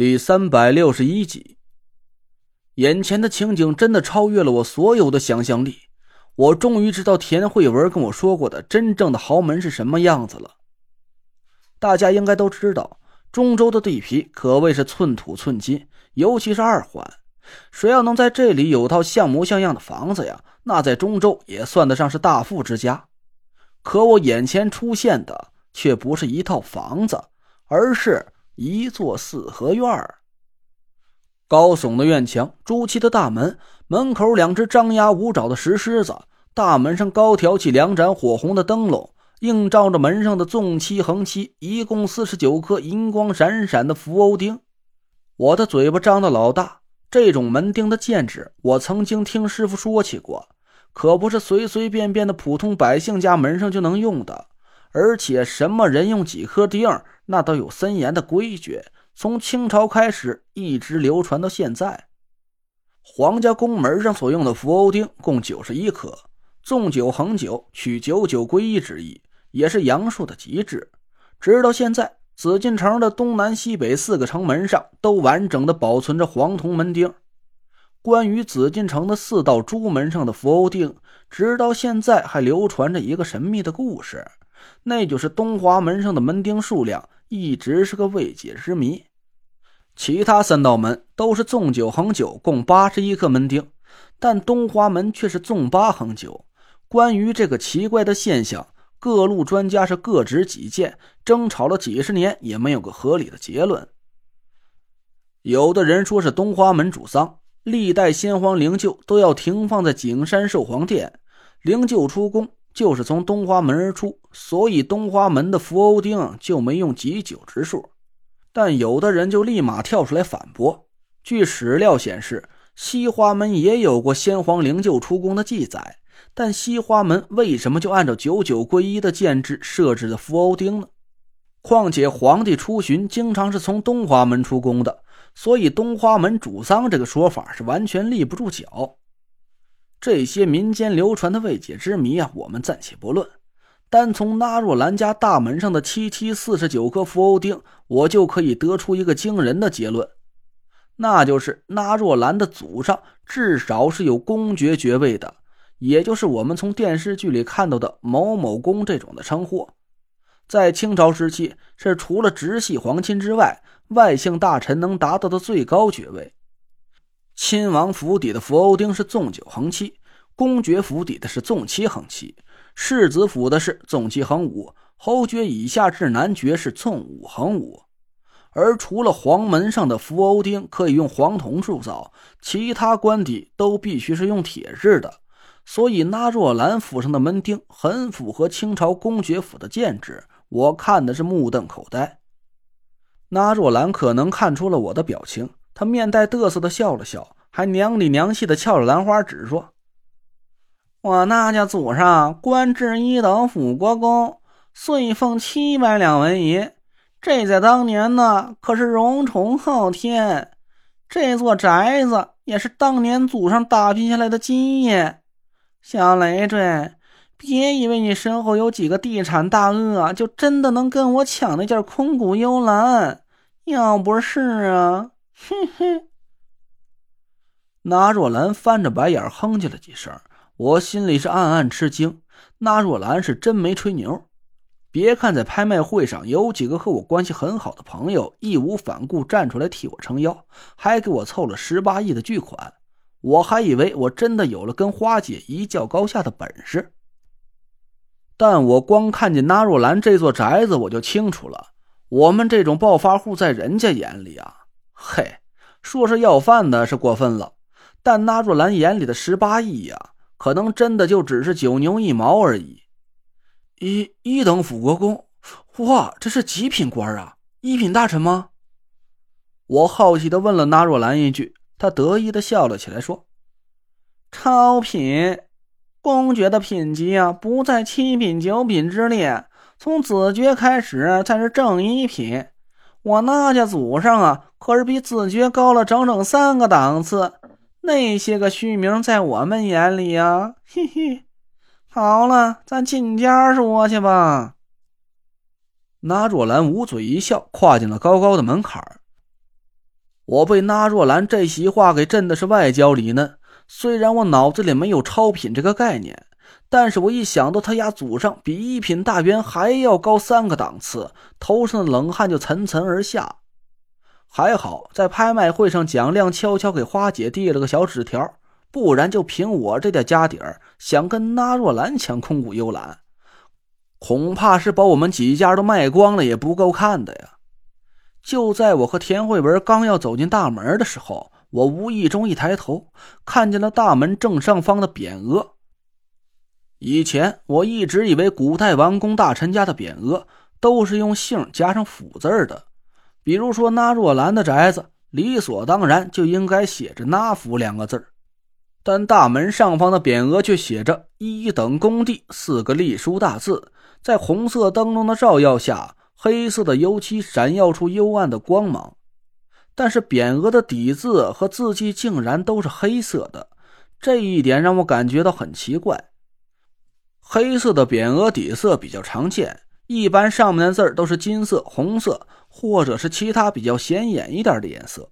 第三百六十一集，眼前的情景真的超越了我所有的想象力。我终于知道田慧文跟我说过的真正的豪门是什么样子了。大家应该都知道，中州的地皮可谓是寸土寸金，尤其是二环。谁要能在这里有套像模像样的房子呀，那在中州也算得上是大富之家。可我眼前出现的却不是一套房子，而是……一座四合院儿高耸的院墙，朱漆的大门，门口两只张牙舞爪的石狮子，大门上高挑起两盏火红的灯笼，映照着门上的纵漆横漆，一共四十九颗银光闪闪的福欧钉。我的嘴巴张得老大，这种门钉的建制，我曾经听师傅说起过，可不是随随便便的普通百姓家门上就能用的。而且什么人用几颗钉，那都有森严的规矩，从清朝开始一直流传到现在。皇家宫门上所用的福欧钉共九十一颗，纵九横九，取九九归一之意，也是阳数的极致。直到现在，紫禁城的东南西北四个城门上都完整的保存着黄铜门钉。关于紫禁城的四道朱门上的福欧钉，直到现在还流传着一个神秘的故事。那就是东华门上的门钉数量一直是个未解之谜。其他三道门都是纵九横九，共八十一颗门钉，但东华门却是纵八横九。关于这个奇怪的现象，各路专家是各执己见，争吵了几十年也没有个合理的结论。有的人说是东华门主丧，历代先皇灵柩都要停放在景山寿皇殿，灵柩出宫。就是从东华门而出，所以东华门的福欧钉就没用几九之数。但有的人就立马跳出来反驳：据史料显示，西华门也有过先皇灵柩出宫的记载，但西华门为什么就按照九九归一的建制设置的福欧钉呢？况且皇帝出巡经常是从东华门出宫的，所以东华门主丧这个说法是完全立不住脚。这些民间流传的未解之谜啊，我们暂且不论。单从纳若兰家大门上的七七四十九颗福欧钉，我就可以得出一个惊人的结论，那就是纳若兰的祖上至少是有公爵爵位的，也就是我们从电视剧里看到的某某公这种的称呼。在清朝时期，是除了直系皇亲之外，外姓大臣能达到的最高爵位。亲王府邸的福欧钉是纵九横七，公爵府邸的是纵七横七，世子府的是纵七横五，侯爵以下至男爵是纵五横五。而除了黄门上的福欧钉可以用黄铜铸造，其他官邸都必须是用铁制的。所以纳若兰府上的门钉很符合清朝公爵府的建制，我看的是目瞪口呆。纳若兰可能看出了我的表情。他面带得瑟的笑了笑，还娘里娘气的翘着兰花指说：“我那家祖上官至一等辅国公，岁俸七百两纹银，这在当年呢可是荣宠昊天。这座宅子也是当年祖上打拼下来的基业。小累赘，别以为你身后有几个地产大鳄，就真的能跟我抢那件空谷幽兰。要不是啊。”哼哼，纳若兰翻着白眼哼唧了几声，我心里是暗暗吃惊。纳若兰是真没吹牛，别看在拍卖会上有几个和我关系很好的朋友义无反顾站出来替我撑腰，还给我凑了十八亿的巨款，我还以为我真的有了跟花姐一较高下的本事。但我光看见纳若兰这座宅子，我就清楚了，我们这种暴发户在人家眼里啊。嘿，说是要饭的是过分了，但纳若兰眼里的十八亿呀，可能真的就只是九牛一毛而已。一一等辅国公，哇，这是极品官啊！一品大臣吗？我好奇的问了纳若兰一句，她得意的笑了起来，说：“超品，公爵的品级啊，不在七品九品之列，从子爵开始才是正一品。我那家祖上啊。”可是比子爵高了整整三个档次，那些个虚名在我们眼里呀，嘿嘿。好了，咱进家说去吧。那若兰捂嘴一笑，跨进了高高的门槛我被那若兰这席话给震的是外焦里嫩。虽然我脑子里没有超品这个概念，但是我一想到他家祖上比一品大员还要高三个档次，头上的冷汗就涔涔而下。还好在拍卖会上，蒋亮悄悄给花姐递了个小纸条，不然就凭我这点家底儿，想跟那若兰抢空谷幽兰，恐怕是把我们几家都卖光了也不够看的呀。就在我和田慧文刚要走进大门的时候。我无意中一抬头，看见了大门正上方的匾额。以前我一直以为古代王公大臣家的匾额都是用姓加上府字的，比如说那若兰的宅子，理所当然就应该写着“那府”两个字但大门上方的匾额却写着“一等公地”四个隶书大字，在红色灯笼的照耀下，黑色的油漆闪耀出幽暗的光芒。但是匾额的底字和字迹竟然都是黑色的，这一点让我感觉到很奇怪。黑色的匾额底色比较常见，一般上面的字都是金色、红色，或者是其他比较显眼一点的颜色。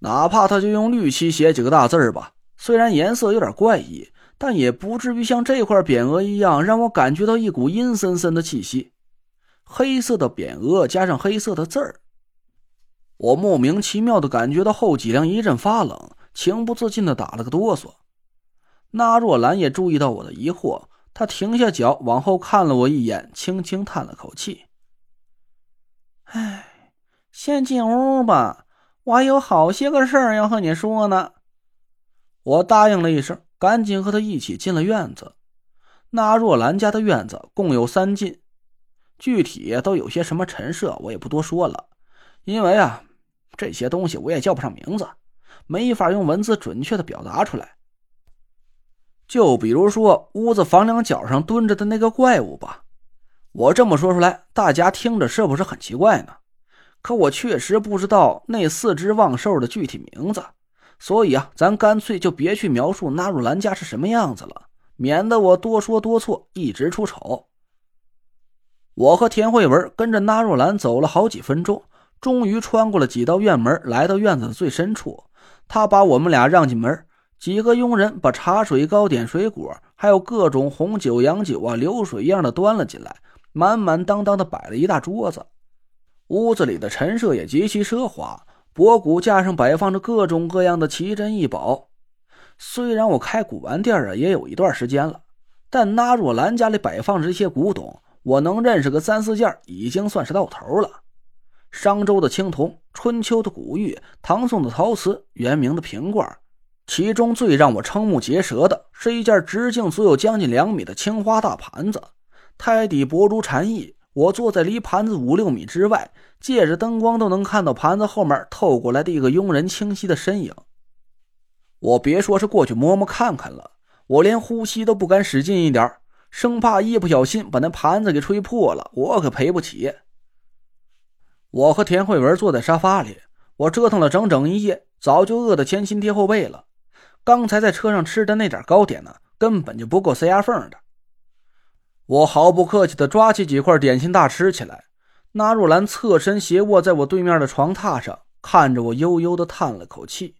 哪怕他就用绿漆写几个大字吧，虽然颜色有点怪异，但也不至于像这块匾额一样让我感觉到一股阴森森的气息。黑色的匾额加上黑色的字儿。我莫名其妙的感觉到后脊梁一阵发冷，情不自禁的打了个哆嗦。那若兰也注意到我的疑惑，他停下脚，往后看了我一眼，轻轻叹了口气：“哎，先进屋吧，我还有好些个事儿要和你说呢。”我答应了一声，赶紧和他一起进了院子。那若兰家的院子共有三进，具体都有些什么陈设，我也不多说了，因为啊。这些东西我也叫不上名字，没法用文字准确的表达出来。就比如说屋子房梁角上蹲着的那个怪物吧，我这么说出来，大家听着是不是很奇怪呢？可我确实不知道那四只望兽的具体名字，所以啊，咱干脆就别去描述纳入兰家是什么样子了，免得我多说多错，一直出丑。我和田慧文跟着纳若兰走了好几分钟。终于穿过了几道院门，来到院子的最深处。他把我们俩让进门，几个佣人把茶水、糕点、水果，还有各种红酒、洋酒啊，流水一样的端了进来，满满当当的摆了一大桌子。屋子里的陈设也极其奢华，博古架上摆放着各种各样的奇珍异宝。虽然我开古玩店啊也有一段时间了，但那若兰家里摆放着这些古董，我能认识个三四件，已经算是到头了。商周的青铜，春秋的古玉，唐宋的陶瓷，元明的瓶罐，其中最让我瞠目结舌的是一件直径足有将近两米的青花大盘子，胎底薄如蝉翼。我坐在离盘子五六米之外，借着灯光都能看到盘子后面透过来的一个佣人清晰的身影。我别说是过去摸摸看看了，我连呼吸都不敢使劲一点，生怕一不小心把那盘子给吹破了，我可赔不起。我和田慧文坐在沙发里，我折腾了整整一夜，早就饿得前心贴后背了。刚才在车上吃的那点糕点呢，根本就不够塞牙缝的。我毫不客气地抓起几块点心大吃起来。纳若兰侧身斜卧在我对面的床榻上，看着我，悠悠地叹了口气。